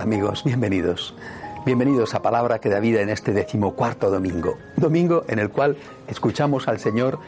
Amigos, bienvenidos. Bienvenidos a Palabra que da vida en este decimocuarto domingo. Domingo en el cual escuchamos al Señor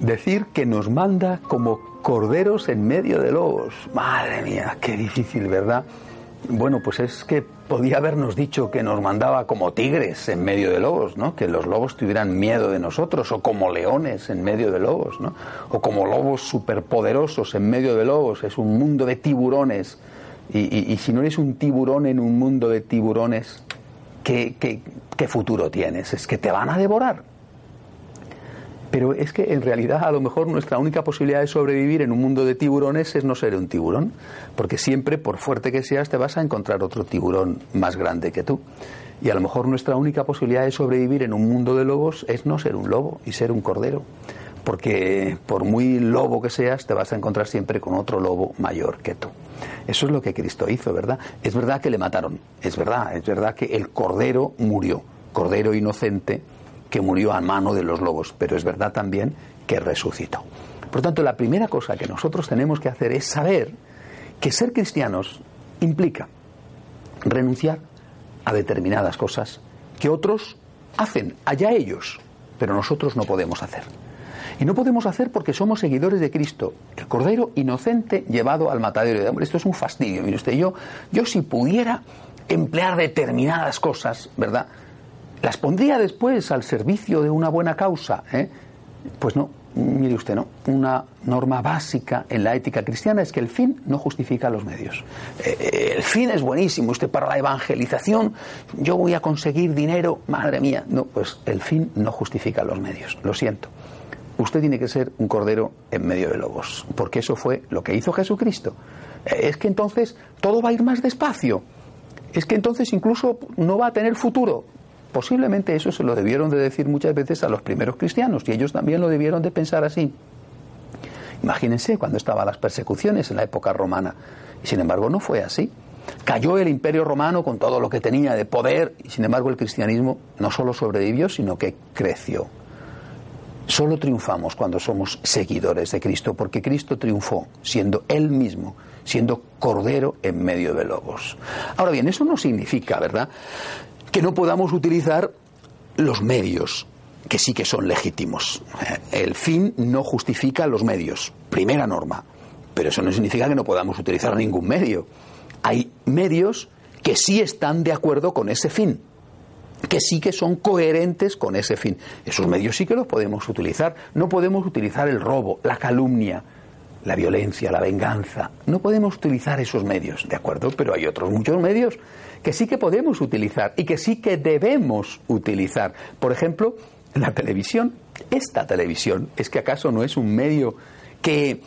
decir que nos manda como corderos en medio de lobos. Madre mía, qué difícil, ¿verdad? Bueno, pues es que podía habernos dicho que nos mandaba como tigres en medio de lobos, ¿no? Que los lobos tuvieran miedo de nosotros, o como leones en medio de lobos, ¿no? O como lobos superpoderosos en medio de lobos. Es un mundo de tiburones. Y, y- si no eres un tiburón en un mundo de tiburones, ¿qué, qué, qué futuro tienes? Es que te van a devorar. Pero es que en realidad a lo mejor nuestra única posibilidad de sobrevivir en un mundo de tiburones es no ser un tiburón, porque siempre, por fuerte que seas, te vas a encontrar otro tiburón más grande que tú. Y a lo mejor nuestra única posibilidad de sobrevivir en un mundo de lobos es no ser un lobo y ser un cordero, porque por muy lobo que seas, te vas a encontrar siempre con otro lobo mayor que tú. Eso es lo que Cristo hizo, ¿verdad? Es verdad que le mataron, es verdad, es verdad que el cordero murió, cordero inocente que murió a mano de los lobos, pero es verdad también que resucitó. Por tanto, la primera cosa que nosotros tenemos que hacer es saber que ser cristianos implica renunciar a determinadas cosas que otros hacen, allá ellos, pero nosotros no podemos hacer. Y no podemos hacer porque somos seguidores de Cristo, el Cordero inocente llevado al matadero de. Esto es un fastidio. Mire usted, yo, yo si pudiera emplear determinadas cosas, ¿verdad? Las pondría después al servicio de una buena causa. ¿eh? Pues no, mire usted, no. Una norma básica en la ética cristiana es que el fin no justifica los medios. Eh, el fin es buenísimo. Usted para la evangelización, yo voy a conseguir dinero, madre mía. No, pues el fin no justifica los medios. Lo siento. Usted tiene que ser un cordero en medio de lobos, porque eso fue lo que hizo Jesucristo. Es que entonces todo va a ir más despacio. Es que entonces incluso no va a tener futuro. Posiblemente eso se lo debieron de decir muchas veces a los primeros cristianos y ellos también lo debieron de pensar así. Imagínense cuando estaban las persecuciones en la época romana. Y sin embargo no fue así. Cayó el imperio romano con todo lo que tenía de poder y sin embargo el cristianismo no solo sobrevivió, sino que creció. Solo triunfamos cuando somos seguidores de Cristo, porque Cristo triunfó siendo Él mismo, siendo cordero en medio de lobos. Ahora bien, eso no significa, ¿verdad?, que no podamos utilizar los medios, que sí que son legítimos. El fin no justifica los medios, primera norma, pero eso no significa que no podamos utilizar ningún medio. Hay medios que sí están de acuerdo con ese fin que sí que son coherentes con ese fin. Esos medios sí que los podemos utilizar. No podemos utilizar el robo, la calumnia, la violencia, la venganza. No podemos utilizar esos medios, ¿de acuerdo? Pero hay otros muchos medios que sí que podemos utilizar y que sí que debemos utilizar. Por ejemplo, la televisión. Esta televisión, ¿es que acaso no es un medio que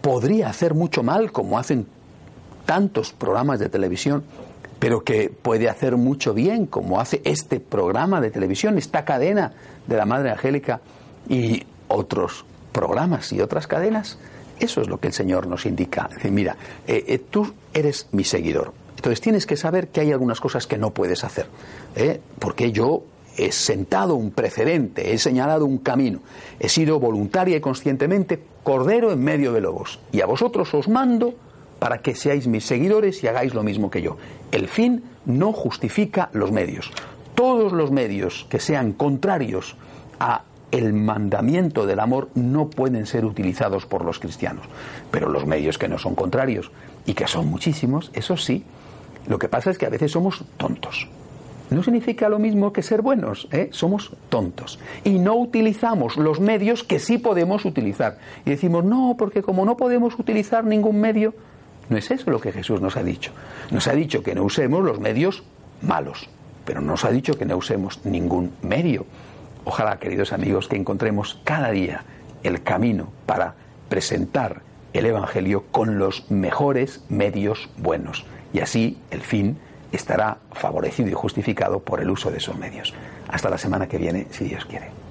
podría hacer mucho mal como hacen tantos programas de televisión? Pero que puede hacer mucho bien, como hace este programa de televisión, esta cadena de la Madre Angélica y otros programas y otras cadenas. Eso es lo que el Señor nos indica. Dice, mira, eh, eh, tú eres mi seguidor. Entonces tienes que saber que hay algunas cosas que no puedes hacer. ¿eh? Porque yo he sentado un precedente, he señalado un camino. He sido voluntaria y conscientemente cordero en medio de lobos. Y a vosotros os mando para que seáis mis seguidores y hagáis lo mismo que yo. El fin no justifica los medios. Todos los medios que sean contrarios a el mandamiento del amor no pueden ser utilizados por los cristianos. Pero los medios que no son contrarios y que son muchísimos, eso sí. Lo que pasa es que a veces somos tontos. No significa lo mismo que ser buenos, ¿eh? somos tontos. Y no utilizamos los medios que sí podemos utilizar. Y decimos, no, porque como no podemos utilizar ningún medio, no es eso lo que Jesús nos ha dicho. Nos ha dicho que no usemos los medios malos, pero no nos ha dicho que no usemos ningún medio. Ojalá, queridos amigos, que encontremos cada día el camino para presentar el Evangelio con los mejores medios buenos. Y así el fin estará favorecido y justificado por el uso de esos medios. Hasta la semana que viene, si Dios quiere.